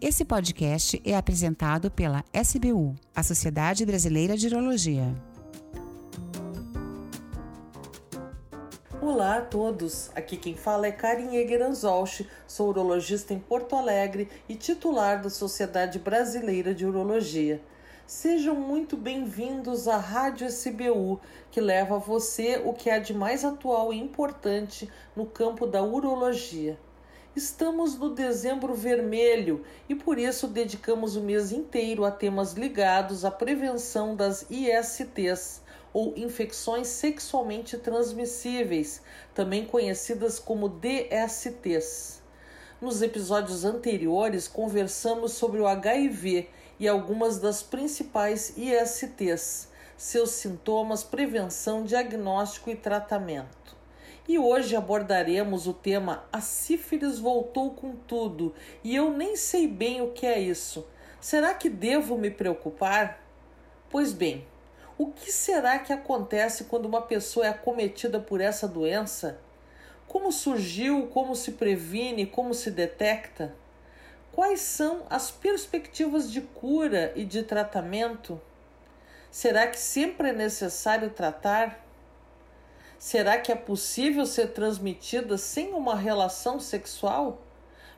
Esse podcast é apresentado pela SBU, a Sociedade Brasileira de Urologia. Olá a todos, aqui quem fala é Karin Egeranzolch, sou urologista em Porto Alegre e titular da Sociedade Brasileira de Urologia. Sejam muito bem-vindos à Rádio SBU, que leva a você o que há de mais atual e importante no campo da urologia. Estamos no dezembro vermelho e por isso dedicamos o mês inteiro a temas ligados à prevenção das ISTs ou infecções sexualmente transmissíveis, também conhecidas como DSTs. Nos episódios anteriores, conversamos sobre o HIV e algumas das principais ISTs, seus sintomas, prevenção, diagnóstico e tratamento. E hoje abordaremos o tema A sífilis voltou com tudo e eu nem sei bem o que é isso. Será que devo me preocupar? Pois bem, o que será que acontece quando uma pessoa é acometida por essa doença? Como surgiu, como se previne, como se detecta? Quais são as perspectivas de cura e de tratamento? Será que sempre é necessário tratar? Será que é possível ser transmitida sem uma relação sexual?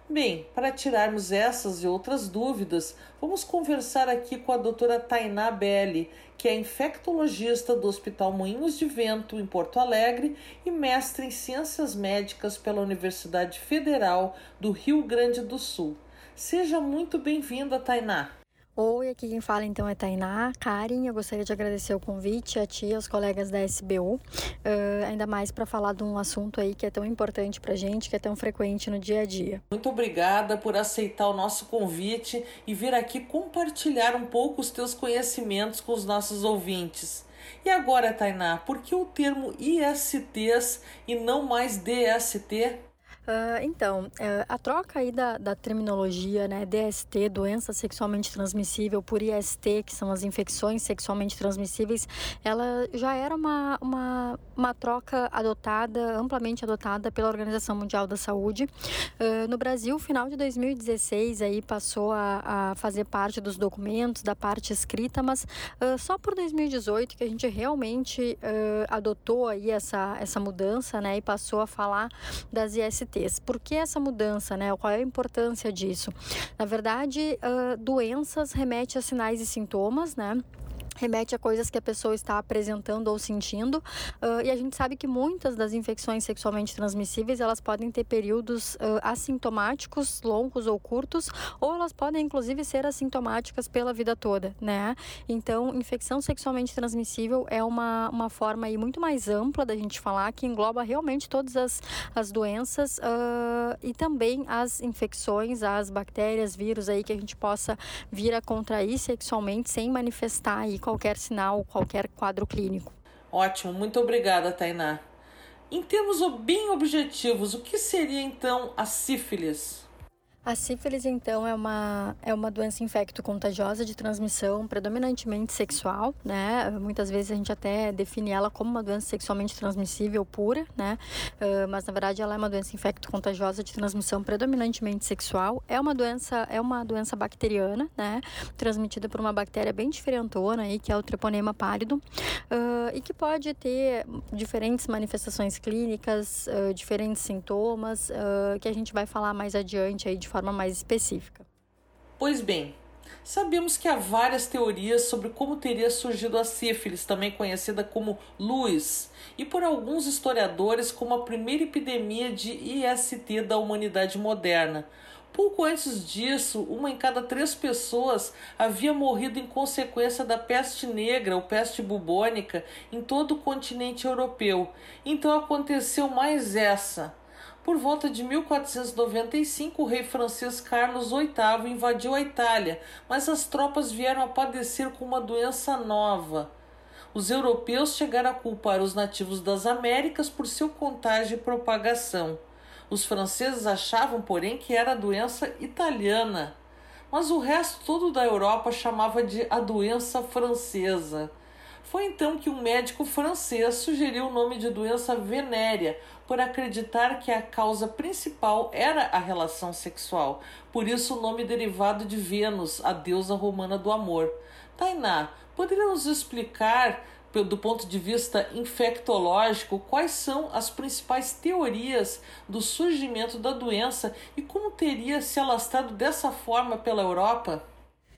Bem, para tirarmos essas e outras dúvidas, vamos conversar aqui com a doutora Tainá Belli, que é infectologista do Hospital Moinhos de Vento, em Porto Alegre, e mestre em Ciências Médicas pela Universidade Federal do Rio Grande do Sul. Seja muito bem-vinda, Tainá. Oi, aqui quem fala então é Tainá. Karen, eu gostaria de agradecer o convite a ti e aos colegas da SBU, uh, ainda mais para falar de um assunto aí que é tão importante para gente, que é tão frequente no dia a dia. Muito obrigada por aceitar o nosso convite e vir aqui compartilhar um pouco os teus conhecimentos com os nossos ouvintes. E agora, Tainá, por que o termo ISTs e não mais DST? Uh, então, uh, a troca aí da, da terminologia, né, DST, doença sexualmente transmissível, por IST, que são as infecções sexualmente transmissíveis, ela já era uma, uma, uma troca adotada, amplamente adotada pela Organização Mundial da Saúde. Uh, no Brasil, final de 2016, aí passou a, a fazer parte dos documentos, da parte escrita, mas só por 2018 que a gente realmente adotou aí essa, essa mudança, né, e passou a falar das IST. Por que essa mudança, né? Qual é a importância disso? Na verdade, uh, doenças remete a sinais e sintomas, né? Remete a coisas que a pessoa está apresentando ou sentindo. Uh, e a gente sabe que muitas das infecções sexualmente transmissíveis elas podem ter períodos uh, assintomáticos longos ou curtos ou elas podem inclusive ser assintomáticas pela vida toda né? Então infecção sexualmente transmissível é uma, uma forma aí muito mais ampla da gente falar que engloba realmente todas as, as doenças uh, e também as infecções as bactérias vírus aí que a gente possa vir a contrair sexualmente sem manifestar aí qualquer sinal, qualquer quadro clínico. Ótimo, muito obrigada, Tainá. Em termos bem objetivos, o que seria então a sífilis? A sífilis, então, é uma, é uma doença infecto-contagiosa de transmissão predominantemente sexual, né? Muitas vezes a gente até define ela como uma doença sexualmente transmissível pura, né? Uh, mas, na verdade, ela é uma doença infecto-contagiosa de transmissão predominantemente sexual. É uma doença, é uma doença bacteriana, né? Transmitida por uma bactéria bem diferentona aí, que é o treponema pálido, uh, e que pode ter diferentes manifestações clínicas, uh, diferentes sintomas, que a gente vai falar mais adiante aí de forma mais específica. Pois bem, sabemos que há várias teorias sobre como teria surgido a sífilis, também conhecida como luz, e por alguns historiadores como a primeira epidemia de IST da humanidade moderna. Pouco antes disso, uma em cada três pessoas havia morrido em consequência da peste negra ou peste bubônica em todo o continente europeu. Então aconteceu mais essa. Por volta de 1495, o rei francês Carlos VIII invadiu a Itália, mas as tropas vieram a padecer com uma doença nova. Os europeus chegaram a culpar os nativos das Américas por seu contágio e propagação. Os franceses achavam, porém, que era a doença italiana, mas o resto todo da Europa chamava de a doença francesa. Foi então que um médico francês sugeriu o nome de doença venérea, por acreditar que a causa principal era a relação sexual, por isso o nome derivado de Vênus, a deusa romana do amor. Tainá, poderia nos explicar, do ponto de vista infectológico, quais são as principais teorias do surgimento da doença e como teria se alastrado dessa forma pela Europa?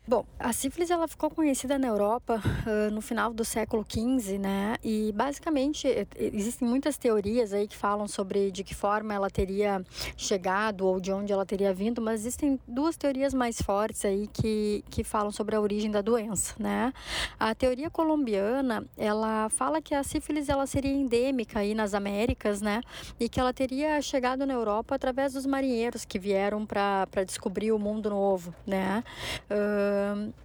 Bom, a sífilis ela ficou conhecida na Europa uh, no final do século XV, né? E basicamente existem muitas teorias aí que falam sobre de que forma ela teria chegado ou de onde ela teria vindo, mas existem duas teorias mais fortes aí que, que falam sobre a origem da doença, né? A teoria colombiana ela fala que a sífilis ela seria endêmica aí nas Américas, né? E que ela teria chegado na Europa através dos marinheiros que vieram para descobrir o mundo novo, né? Uh,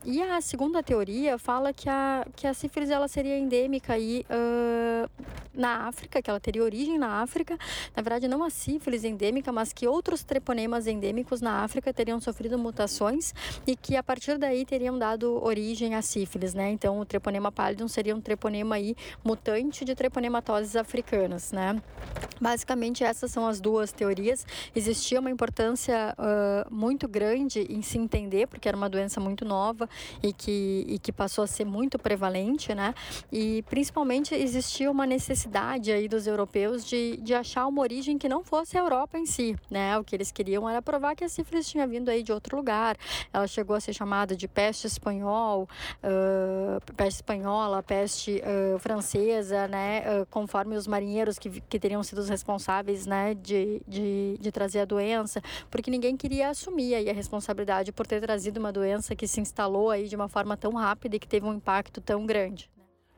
E a segunda teoria fala que a, que a sífilis ela seria endêmica aí, uh, na África, que ela teria origem na África. Na verdade, não a sífilis endêmica, mas que outros treponemas endêmicos na África teriam sofrido mutações e que a partir daí teriam dado origem à sífilis, né? Então, o treponema pallidum seria um treponema aí mutante de treponematoses africanas, né? Basicamente, essas são as duas teorias. Existia uma importância uh, muito grande em se entender, porque era uma doença muito nova e que, e que passou a ser muito prevalente, né? E principalmente existia uma necessidade aí dos europeus de, de achar uma origem que não fosse a Europa em si, né? O que eles queriam era provar que a sífilis tinha vindo aí de outro lugar. Ela chegou a ser chamada de peste espanhol, uh, peste espanhola, peste uh, francesa, né? Uh, conforme os marinheiros que, que teriam sido os responsáveis, né, de, de, de trazer a doença, porque ninguém queria assumir aí a responsabilidade por ter trazido uma doença que se instalou aí de uma forma tão rápida e que teve um impacto tão grande.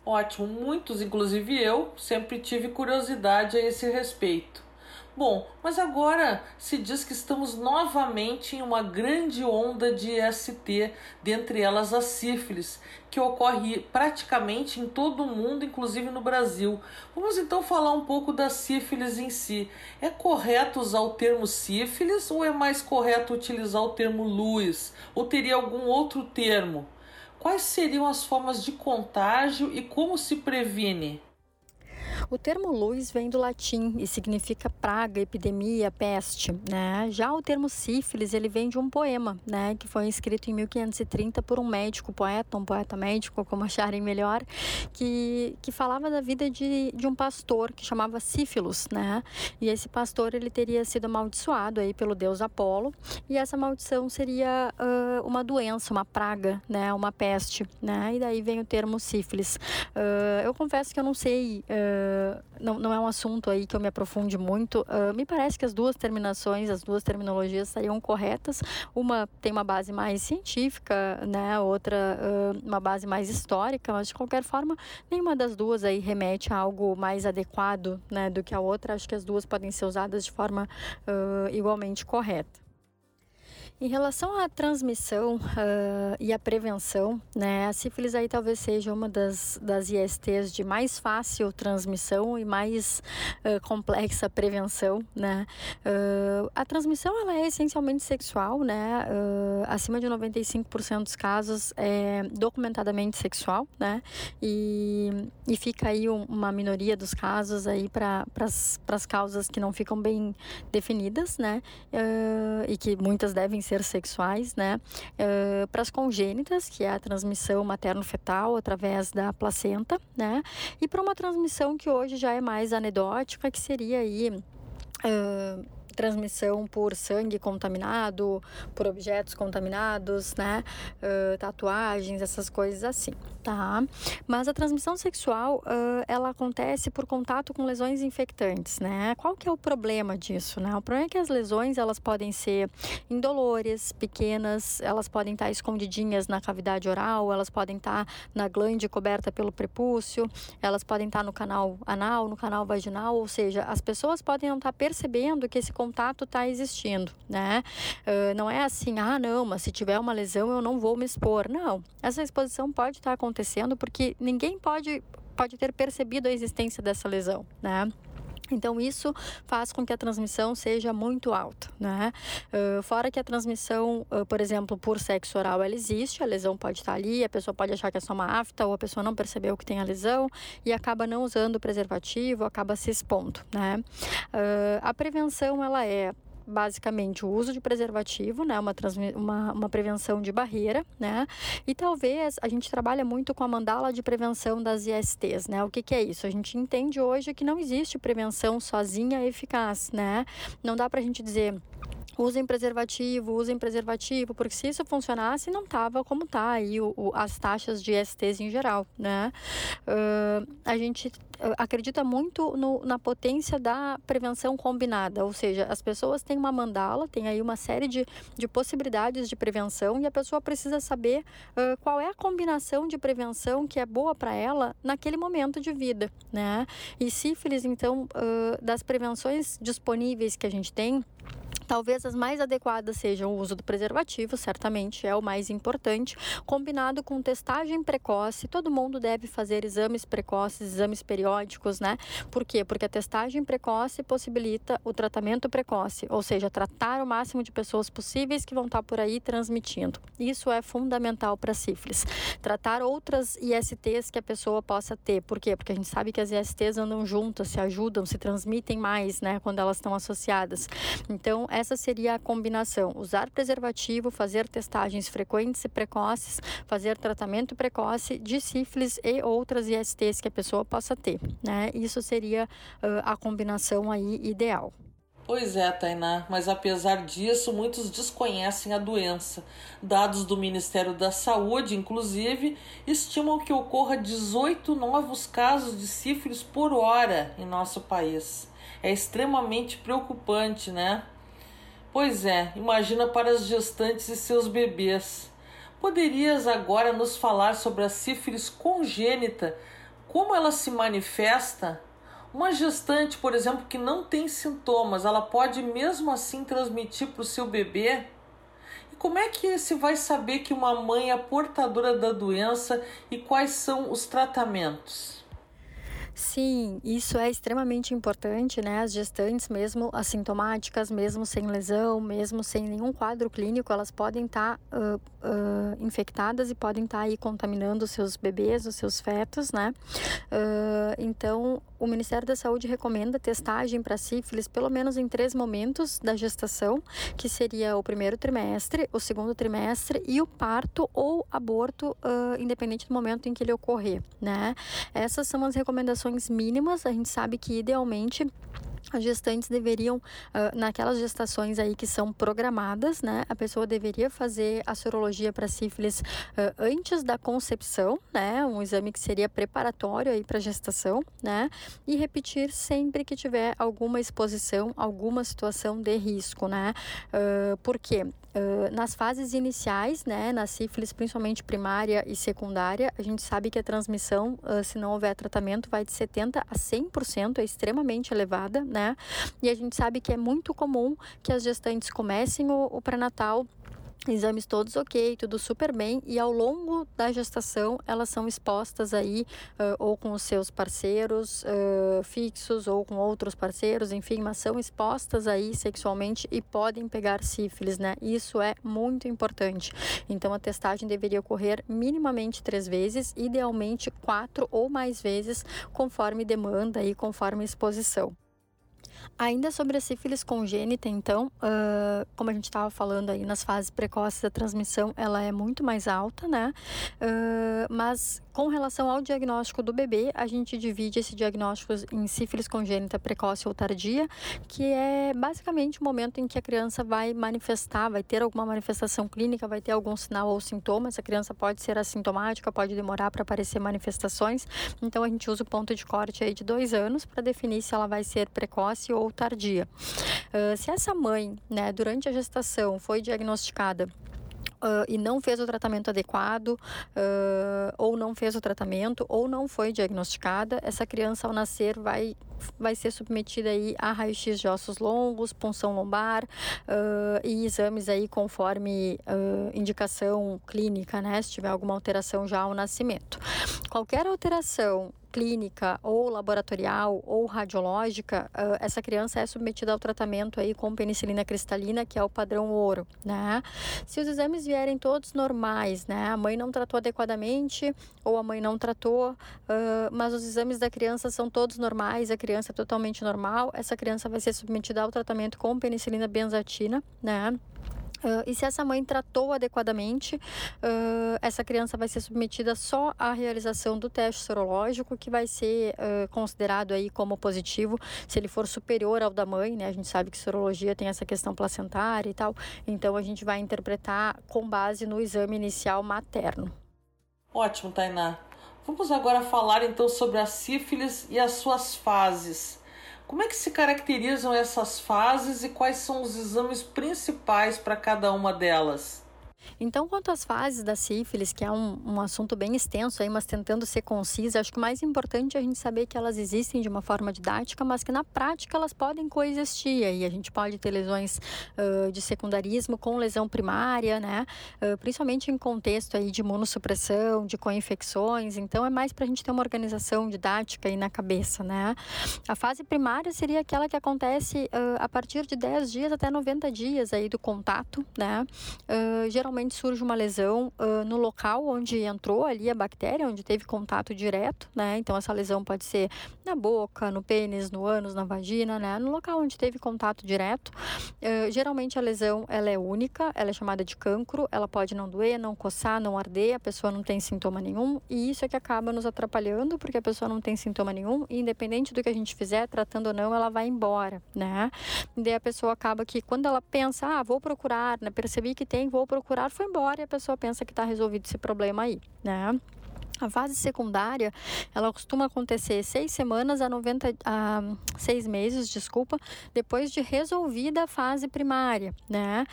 Ótimo, muitos, inclusive eu, sempre tive curiosidade a esse respeito. Bom, mas agora se diz que estamos novamente em uma grande onda de ST, dentre elas a sífilis, que ocorre praticamente em todo o mundo, inclusive no Brasil. Vamos então falar um pouco da sífilis em si. É correto usar o termo sífilis ou é mais correto utilizar o termo luz? Ou teria algum outro termo? Quais seriam as formas de contágio e como se previne? O termo luz vem do latim e significa praga, epidemia, peste, né? Já o termo sífilis, ele vem de um poema, né, que foi escrito em 1530 por um médico, poeta, um poeta médico, como acharem melhor, que, que falava da vida de, de um pastor que chamava Sífilos, né? E esse pastor, ele teria sido amaldiçoado aí pelo deus Apolo, e essa maldição seria uh, uma doença, uma praga, né, uma peste, né? E daí vem o termo sífilis. Uh, eu confesso que eu não sei uh, não, não é um assunto aí que eu me aprofunde muito. Uh, me parece que as duas terminações, as duas terminologias estariam corretas. Uma tem uma base mais científica, né? Outra uh, uma base mais histórica, mas de qualquer forma, nenhuma das duas aí remete a algo mais adequado, né? Do que a outra. Acho que as duas podem ser usadas de forma igualmente correta. Em relação à transmissão uh, e à prevenção, né, a sífilis aí talvez seja uma das, das ISTs de mais fácil transmissão e mais uh, complexa prevenção, né. Uh, a transmissão ela é essencialmente sexual, né, acima de 95% dos casos é documentadamente sexual, né, e, e fica aí um, uma minoria dos casos aí para as causas que não ficam bem definidas, né, e que muitas devem ser sexuais, né, uh, para as congênitas, que é a transmissão materno-fetal através da placenta, né, e para uma transmissão que hoje já é mais anedótica, que seria aí uh, transmissão por sangue contaminado, por objetos contaminados, né? Uh, tatuagens, essas coisas assim, tá? Mas a transmissão sexual, uh, ela acontece por contato com lesões infectantes, né? Qual que é o problema disso, né? O problema é que as lesões, elas podem ser indolores, pequenas, elas podem estar escondidinhas na cavidade oral, elas podem estar na glande coberta pelo prepúcio, elas podem estar no canal anal, no canal vaginal, ou seja, as pessoas podem não estar percebendo que esse contato está existindo, né? Uh, não é assim, ah, não, mas se tiver uma lesão eu não vou me expor. Não, essa exposição pode estar tá acontecendo porque ninguém pode, pode ter percebido a existência dessa lesão, né? Então, isso faz com que a transmissão seja muito alta, né? Uh, fora que a transmissão, uh, por exemplo, por sexo oral, ela existe, a lesão pode estar ali, a pessoa pode achar que é só uma afta, ou a pessoa não percebeu que tem a lesão e acaba não usando o preservativo, acaba se expondo, né? Uh, a prevenção, ela é basicamente o uso de preservativo, né, uma, uma, uma prevenção de barreira, né, e talvez a gente trabalha muito com a mandala de prevenção das ISTs, né, o que, que é isso? A gente entende hoje que não existe prevenção sozinha eficaz, né, não dá para a gente dizer usem preservativo, usem preservativo, porque se isso funcionasse, não tava como tá aí o, o, as taxas de STs em geral, né? Uh, a gente acredita muito no, na potência da prevenção combinada, ou seja, as pessoas têm uma mandala, tem aí uma série de, de possibilidades de prevenção e a pessoa precisa saber uh, qual é a combinação de prevenção que é boa para ela naquele momento de vida, né? E sífilis, então, uh, das prevenções disponíveis que a gente tem, Talvez as mais adequadas sejam o uso do preservativo, certamente é o mais importante, combinado com testagem precoce. Todo mundo deve fazer exames precoces, exames periódicos, né? Por quê? Porque a testagem precoce possibilita o tratamento precoce, ou seja, tratar o máximo de pessoas possíveis que vão estar por aí transmitindo. Isso é fundamental para sífilis. Tratar outras ISTs que a pessoa possa ter. Por quê? Porque a gente sabe que as ISTs andam juntas, se ajudam, se transmitem mais, né, quando elas estão associadas. Então, é essa seria a combinação: usar preservativo, fazer testagens frequentes e precoces, fazer tratamento precoce de sífilis e outras ISTs que a pessoa possa ter. Né? Isso seria uh, a combinação aí ideal. Pois é, Tainá, mas apesar disso, muitos desconhecem a doença. Dados do Ministério da Saúde, inclusive, estimam que ocorra 18 novos casos de sífilis por hora em nosso país. É extremamente preocupante, né? Pois é, imagina para as gestantes e seus bebês. Poderias agora nos falar sobre a sífilis congênita, como ela se manifesta? Uma gestante, por exemplo, que não tem sintomas, ela pode mesmo assim transmitir para o seu bebê? E como é que se vai saber que uma mãe é portadora da doença e quais são os tratamentos? Sim, isso é extremamente importante, né? As gestantes, mesmo assintomáticas, mesmo sem lesão, mesmo sem nenhum quadro clínico, elas podem estar tá, uh, uh, infectadas e podem estar tá aí contaminando os seus bebês, os seus fetos, né? Uh, então, o Ministério da Saúde recomenda testagem para sífilis pelo menos em três momentos da gestação, que seria o primeiro trimestre, o segundo trimestre e o parto ou aborto, independente do momento em que ele ocorrer, né? Essas são as recomendações mínimas. A gente sabe que idealmente as gestantes deveriam, uh, naquelas gestações aí que são programadas, né, a pessoa deveria fazer a sorologia para sífilis uh, antes da concepção, né, um exame que seria preparatório aí para gestação, né, e repetir sempre que tiver alguma exposição, alguma situação de risco, né, uh, por quê? Uh, nas fases iniciais, né, na sífilis, principalmente primária e secundária, a gente sabe que a transmissão, uh, se não houver tratamento, vai de 70% a 100%, é extremamente elevada, né? E a gente sabe que é muito comum que as gestantes comecem o, o pré-natal exames todos ok, tudo super bem e ao longo da gestação elas são expostas aí uh, ou com os seus parceiros uh, fixos ou com outros parceiros, enfim, mas são expostas aí sexualmente e podem pegar sífilis, né? Isso é muito importante. Então a testagem deveria ocorrer minimamente três vezes, idealmente quatro ou mais vezes, conforme demanda e conforme exposição. Ainda sobre a sífilis congênita, então, uh, como a gente estava falando aí nas fases precoces da transmissão, ela é muito mais alta, né? Uh, mas com relação ao diagnóstico do bebê, a gente divide esse diagnóstico em sífilis congênita precoce ou tardia, que é basicamente o momento em que a criança vai manifestar, vai ter alguma manifestação clínica, vai ter algum sinal ou sintoma. Essa criança pode ser assintomática, pode demorar para aparecer manifestações. Então a gente usa o ponto de corte aí de dois anos para definir se ela vai ser precoce ou tardia. Uh, se essa mãe, né, durante a gestação foi diagnosticada Uh, e não fez o tratamento adequado, uh, ou não fez o tratamento, ou não foi diagnosticada, essa criança ao nascer vai vai ser submetida aí a raio-x de ossos longos, punção lombar uh, e exames aí conforme uh, indicação clínica, né? Se tiver alguma alteração já ao nascimento. Qualquer alteração clínica ou laboratorial ou radiológica, essa criança é submetida ao tratamento aí com penicilina cristalina, que é o padrão ouro, né? Se os exames vierem todos normais, né? A mãe não tratou adequadamente ou a mãe não tratou, mas os exames da criança são todos normais, a criança é totalmente normal, essa criança vai ser submetida ao tratamento com penicilina benzatina, né? Uh, e se essa mãe tratou adequadamente, uh, essa criança vai ser submetida só à realização do teste sorológico, que vai ser uh, considerado aí como positivo se ele for superior ao da mãe, né? A gente sabe que sorologia tem essa questão placentária e tal, então a gente vai interpretar com base no exame inicial materno. Ótimo, Tainá. Vamos agora falar então sobre a sífilis e as suas fases. Como é que se caracterizam essas fases e quais são os exames principais para cada uma delas? Então, quanto às fases da sífilis, que é um, um assunto bem extenso aí, mas tentando ser concisa, acho que o mais importante é a gente saber que elas existem de uma forma didática, mas que na prática elas podem coexistir. E a gente pode ter lesões uh, de secundarismo com lesão primária, né? Uh, principalmente em contexto aí de imunossupressão, de co-infecções. Então, é mais para a gente ter uma organização didática aí na cabeça, né? A fase primária seria aquela que acontece uh, a partir de 10 dias até 90 dias aí do contato, né? geralmente surge uma lesão uh, no local onde entrou ali a bactéria, onde teve contato direto, né? Então essa lesão pode ser na boca, no pênis, no ânus, na vagina, né? No local onde teve contato direto. Uh, geralmente a lesão ela é única, ela é chamada de cancro, ela pode não doer, não coçar, não arder, a pessoa não tem sintoma nenhum e isso é que acaba nos atrapalhando porque a pessoa não tem sintoma nenhum e independente do que a gente fizer, tratando ou não, ela vai embora, né? E daí a pessoa acaba que quando ela pensa, ah, vou procurar, né? Percebi que tem, vou procurar, foi embora e a pessoa pensa que está resolvido esse problema aí, né? A fase secundária, ela costuma acontecer seis semanas a 90, a seis meses, desculpa, depois de resolvida a fase primária, né?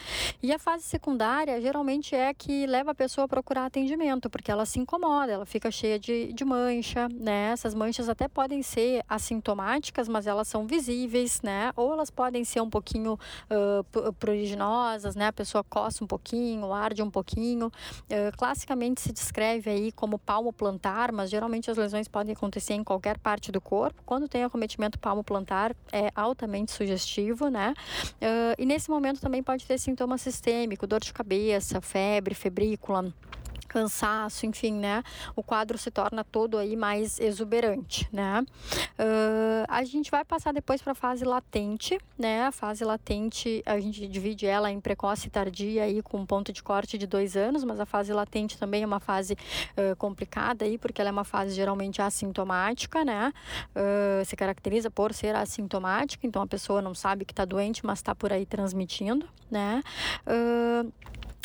E a fase secundária geralmente é que leva a pessoa a procurar atendimento, porque ela se incomoda, ela fica cheia de, de mancha, né? Essas manchas até podem ser assintomáticas, mas elas são visíveis, né? Ou elas podem ser um pouquinho uh, pruriginosas, né? A pessoa coça um pouquinho, arde um pouquinho. Uh, classicamente se descreve aí como palmo plantar, mas geralmente as lesões podem acontecer em qualquer parte do corpo. Quando tem acometimento palmo plantar, é altamente sugestivo, né? Uh, e nesse momento também pode ter sintoma sistêmico, dor de cabeça, febre, febrícula cansaço, enfim, né? O quadro se torna todo aí mais exuberante, né? Uh, a gente vai passar depois para a fase latente, né? A fase latente a gente divide ela em precoce e tardia aí com um ponto de corte de dois anos, mas a fase latente também é uma fase uh, complicada aí porque ela é uma fase geralmente assintomática, né? Uh, se caracteriza por ser assintomática, então a pessoa não sabe que está doente, mas está por aí transmitindo, né?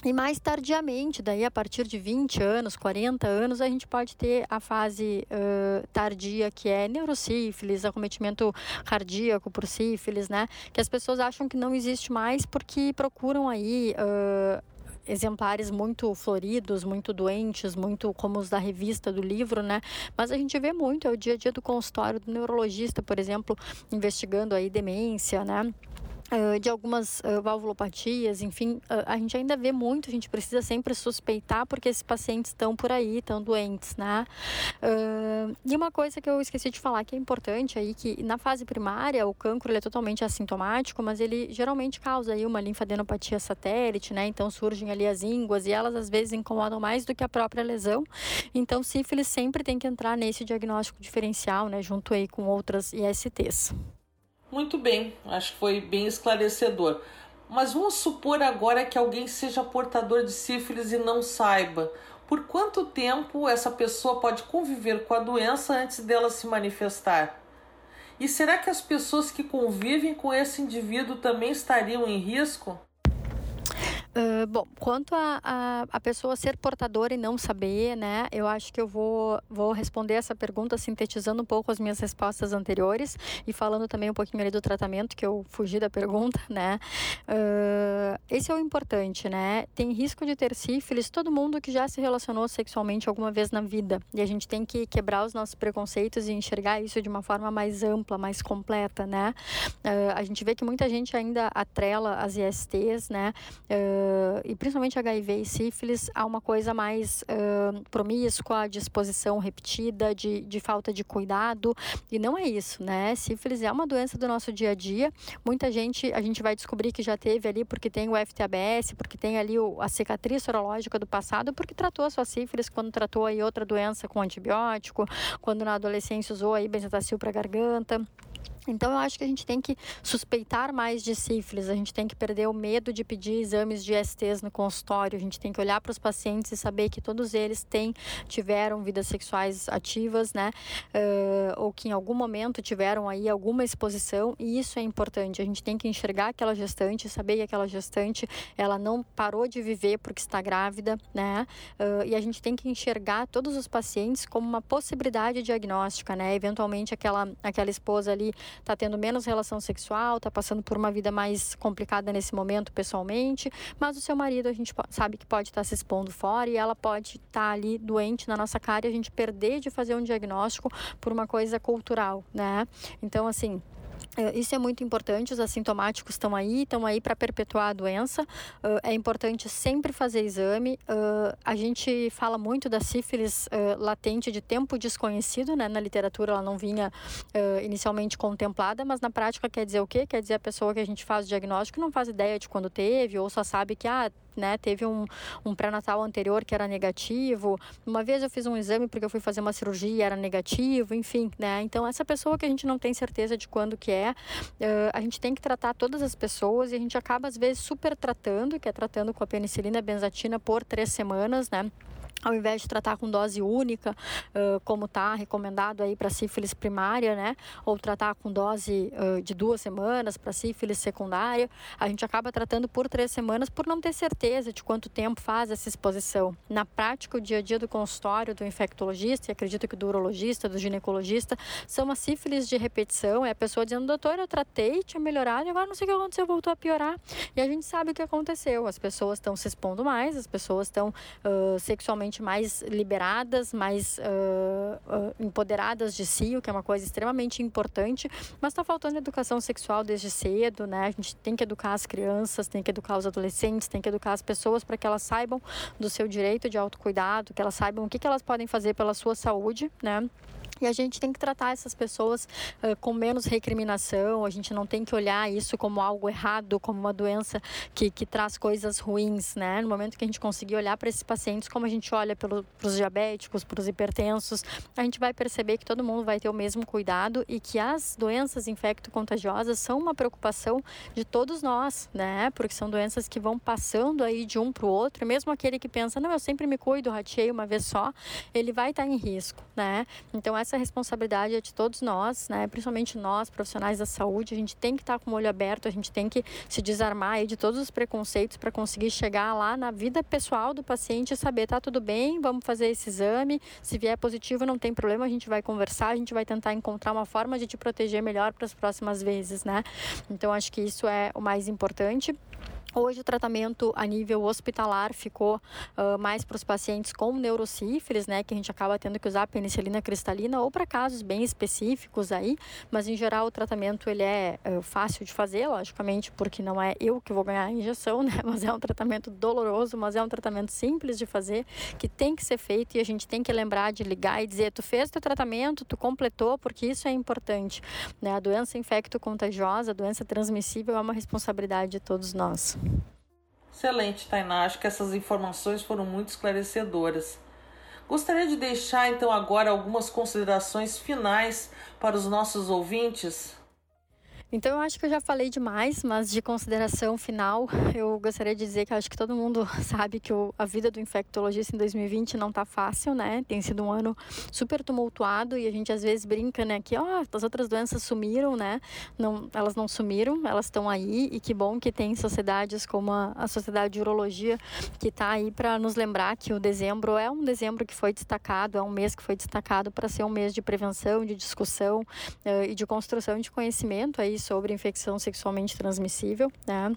E mais tardiamente, daí a partir de 20 anos, 40 anos, a gente pode ter a fase uh, tardia, que é neurosífilis, acometimento cardíaco por sífilis, né? Que as pessoas acham que não existe mais porque procuram aí uh, exemplares muito floridos, muito doentes, muito como os da revista do livro, né? Mas a gente vê muito, é o dia a dia do consultório do neurologista, por exemplo, investigando aí demência, né? Uh, de algumas uh, valvulopatias, enfim, uh, a gente ainda vê muito, a gente precisa sempre suspeitar porque esses pacientes estão por aí, estão doentes, né? e uma coisa que eu esqueci de falar que é importante aí, que na fase primária o cancro é totalmente assintomático, mas ele geralmente causa aí uma linfadenopatia satélite, né? Então surgem ali as ínguas e elas às vezes incomodam mais do que a própria lesão. Então sífilis sempre tem que entrar nesse diagnóstico diferencial, né? Junto aí com outras ISTs. Muito bem, acho que foi bem esclarecedor. Mas vamos supor agora que alguém seja portador de sífilis e não saiba. Por quanto tempo essa pessoa pode conviver com a doença antes dela se manifestar? E será que as pessoas que convivem com esse indivíduo também estariam em risco? Uh, bom, quanto a, a, a, pessoa ser portadora e não saber, né? Eu acho que eu vou, vou responder essa pergunta sintetizando um pouco as minhas respostas anteriores e falando também um pouquinho ali do tratamento, que eu fugi da pergunta, né? Uh, esse é o importante, né? Tem risco de ter sífilis todo mundo que já se relacionou sexualmente alguma vez na vida. E a gente tem que quebrar os nossos preconceitos e enxergar isso de uma forma mais ampla, mais completa, né? Uh, a gente vê que muita gente ainda atrela as ISTs, né? Uh, e principalmente HIV e sífilis, há uma coisa mais uh, promíscua, de exposição repetida, de, de falta de cuidado, e não é isso, né? Sífilis é uma doença do nosso dia a dia. Muita gente, a gente vai descobrir que já teve ali porque tem o FTABS, porque tem ali o, a cicatriz sorológica do passado, porque tratou a sua sífilis quando tratou aí outra doença com antibiótico, quando na adolescência usou aí benzetacil para garganta. Então, eu acho que a gente tem que suspeitar mais de sífilis, a gente tem que perder o medo de pedir exames de STs no consultório, a gente tem que olhar para os pacientes e saber que todos eles têm, tiveram vidas sexuais ativas, né? Uh, ou que em algum momento tiveram aí alguma exposição, e isso é importante. A gente tem que enxergar aquela gestante, saber que aquela gestante ela não parou de viver porque está grávida, né? Uh, e a gente tem que enxergar todos os pacientes como uma possibilidade diagnóstica, né? Eventualmente, aquela, aquela esposa ali está tendo menos relação sexual, está passando por uma vida mais complicada nesse momento pessoalmente, mas o seu marido a gente sabe que pode estar tá se expondo fora e ela pode estar tá ali doente na nossa cara e a gente perder de fazer um diagnóstico por uma coisa cultural, né? Então, assim, isso é muito importante, os assintomáticos estão aí, estão aí para perpetuar a doença. É importante sempre fazer exame. A gente fala muito da sífilis latente de tempo desconhecido, né? Na literatura ela não vinha inicialmente contemplada, mas na prática quer dizer o quê? Quer dizer a pessoa que a gente faz o diagnóstico não faz ideia de quando teve, ou só sabe que ah, né? Teve um, um pré-natal anterior que era negativo. Uma vez eu fiz um exame porque eu fui fazer uma cirurgia e era negativo, enfim, né? Então, essa pessoa que a gente não tem certeza de quando que é, uh, a gente tem que tratar todas as pessoas e a gente acaba, às vezes, super tratando, que é tratando com a penicilina benzatina por três semanas, né? Ao invés de tratar com dose única, como está recomendado aí para sífilis primária, né, ou tratar com dose de duas semanas para sífilis secundária, a gente acaba tratando por três semanas por não ter certeza de quanto tempo faz essa exposição. Na prática, o dia a dia do consultório do infectologista, e acredito que do urologista, do ginecologista, são uma sífilis de repetição, é a pessoa dizendo, doutor, eu tratei, tinha melhorado, e agora não sei o que aconteceu, voltou a piorar. E a gente sabe o que aconteceu, as pessoas estão se expondo mais, as pessoas estão uh, sexualmente mais liberadas, mais uh, uh, empoderadas de si, o que é uma coisa extremamente importante, mas está faltando educação sexual desde cedo, né? A gente tem que educar as crianças, tem que educar os adolescentes, tem que educar as pessoas para que elas saibam do seu direito de autocuidado, que elas saibam o que, que elas podem fazer pela sua saúde, né? E a gente tem que tratar essas pessoas uh, com menos recriminação, a gente não tem que olhar isso como algo errado, como uma doença que, que traz coisas ruins, né? No momento que a gente conseguir olhar para esses pacientes como a gente olha para os diabéticos, para os hipertensos, a gente vai perceber que todo mundo vai ter o mesmo cuidado e que as doenças infecto-contagiosas são uma preocupação de todos nós, né? Porque são doenças que vão passando aí de um para o outro, e mesmo aquele que pensa, não, eu sempre me cuido, ratei uma vez só, ele vai estar em risco, né? Então, essa essa responsabilidade é de todos nós, né? principalmente nós, profissionais da saúde. A gente tem que estar com o olho aberto, a gente tem que se desarmar de todos os preconceitos para conseguir chegar lá na vida pessoal do paciente e saber, tá tudo bem, vamos fazer esse exame. Se vier positivo, não tem problema, a gente vai conversar, a gente vai tentar encontrar uma forma de te proteger melhor para as próximas vezes, né? Então, acho que isso é o mais importante. Hoje o tratamento a nível hospitalar ficou uh, mais para os pacientes com neurosífilis, né, que a gente acaba tendo que usar penicilina cristalina ou para casos bem específicos aí, mas em geral o tratamento ele é uh, fácil de fazer, logicamente, porque não é eu que vou ganhar a injeção, né, mas é um tratamento doloroso, mas é um tratamento simples de fazer, que tem que ser feito e a gente tem que lembrar de ligar e dizer, tu fez teu tratamento, tu completou, porque isso é importante, né? A doença infecto-contagiosa, a doença transmissível é uma responsabilidade de todos nós. Excelente, Tainá. Acho que essas informações foram muito esclarecedoras. Gostaria de deixar então agora algumas considerações finais para os nossos ouvintes. Então eu acho que eu já falei demais, mas de consideração final, eu gostaria de dizer que acho que todo mundo sabe que o, a vida do infectologista em 2020 não tá fácil, né? Tem sido um ano super tumultuado e a gente às vezes brinca, né, que ó, oh, as outras doenças sumiram, né? Não, elas não sumiram, elas estão aí e que bom que tem sociedades como a, a Sociedade de Urologia que está aí para nos lembrar que o dezembro é um dezembro que foi destacado, é um mês que foi destacado para ser um mês de prevenção, de discussão uh, e de construção de conhecimento aí sobre infecção sexualmente transmissível, né?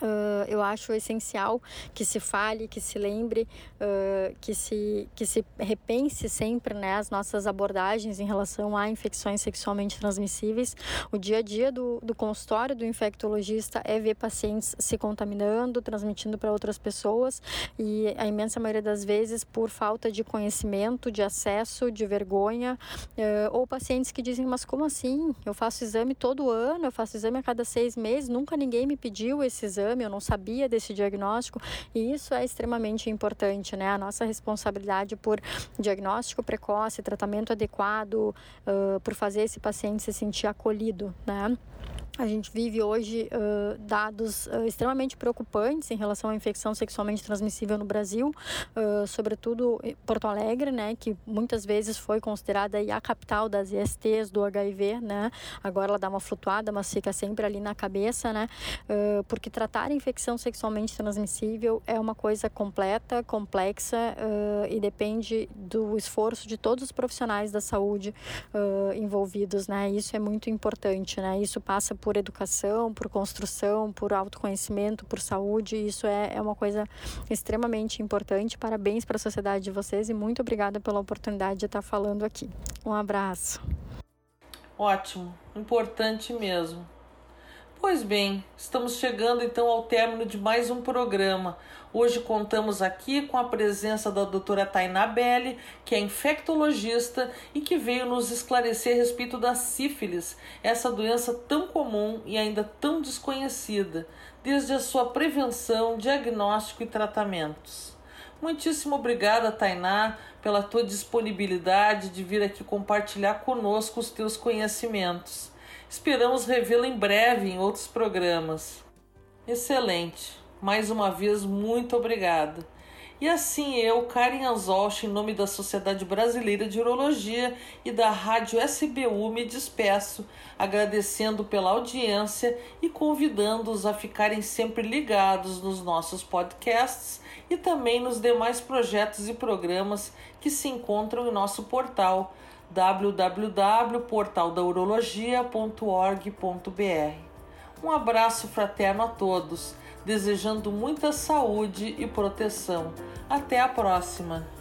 Uh, eu acho essencial que se fale, que se lembre, uh, que, se, que se repense sempre né, as nossas abordagens em relação a infecções sexualmente transmissíveis. O dia a dia do, do consultório do infectologista é ver pacientes se contaminando, transmitindo para outras pessoas e a imensa maioria das vezes por falta de conhecimento, de acesso, de vergonha, uh, ou pacientes que dizem, mas como assim? Eu faço exame todo ano, eu faço exame a cada seis meses, nunca ninguém me pediu esse exame exame, eu não sabia desse diagnóstico, e isso é extremamente importante, né? A nossa responsabilidade por diagnóstico precoce, tratamento adequado, uh, por fazer esse paciente se sentir acolhido, né? A gente vive hoje uh, dados uh, extremamente preocupantes em relação à infecção sexualmente transmissível no Brasil, uh, sobretudo Porto Alegre, né, que muitas vezes foi considerada a capital das ISTs do HIV, né? Agora ela dá uma flutuada, mas fica sempre ali na cabeça, né? porque tratar infecção sexualmente transmissível é uma coisa completa, complexa e depende do esforço de todos os profissionais da saúde envolvidos, né? Isso é muito importante, né? Isso passa por por educação, por construção, por autoconhecimento, por saúde. Isso é, é uma coisa extremamente importante. Parabéns para a sociedade de vocês e muito obrigada pela oportunidade de estar falando aqui. Um abraço. Ótimo, importante mesmo. Pois bem, estamos chegando então ao término de mais um programa. Hoje contamos aqui com a presença da doutora Tainá Belli, que é infectologista e que veio nos esclarecer a respeito da sífilis, essa doença tão comum e ainda tão desconhecida, desde a sua prevenção, diagnóstico e tratamentos. Muitíssimo obrigada, Tainá, pela tua disponibilidade de vir aqui compartilhar conosco os teus conhecimentos. Esperamos revê-la em breve em outros programas. Excelente. Mais uma vez, muito obrigada. E assim eu, Karen Anzolch, em nome da Sociedade Brasileira de Urologia e da Rádio SBU, me despeço, agradecendo pela audiência e convidando-os a ficarem sempre ligados nos nossos podcasts e também nos demais projetos e programas que se encontram em nosso portal www.portaldaurologia.org.br. Um abraço fraterno a todos, desejando muita saúde e proteção. Até a próxima!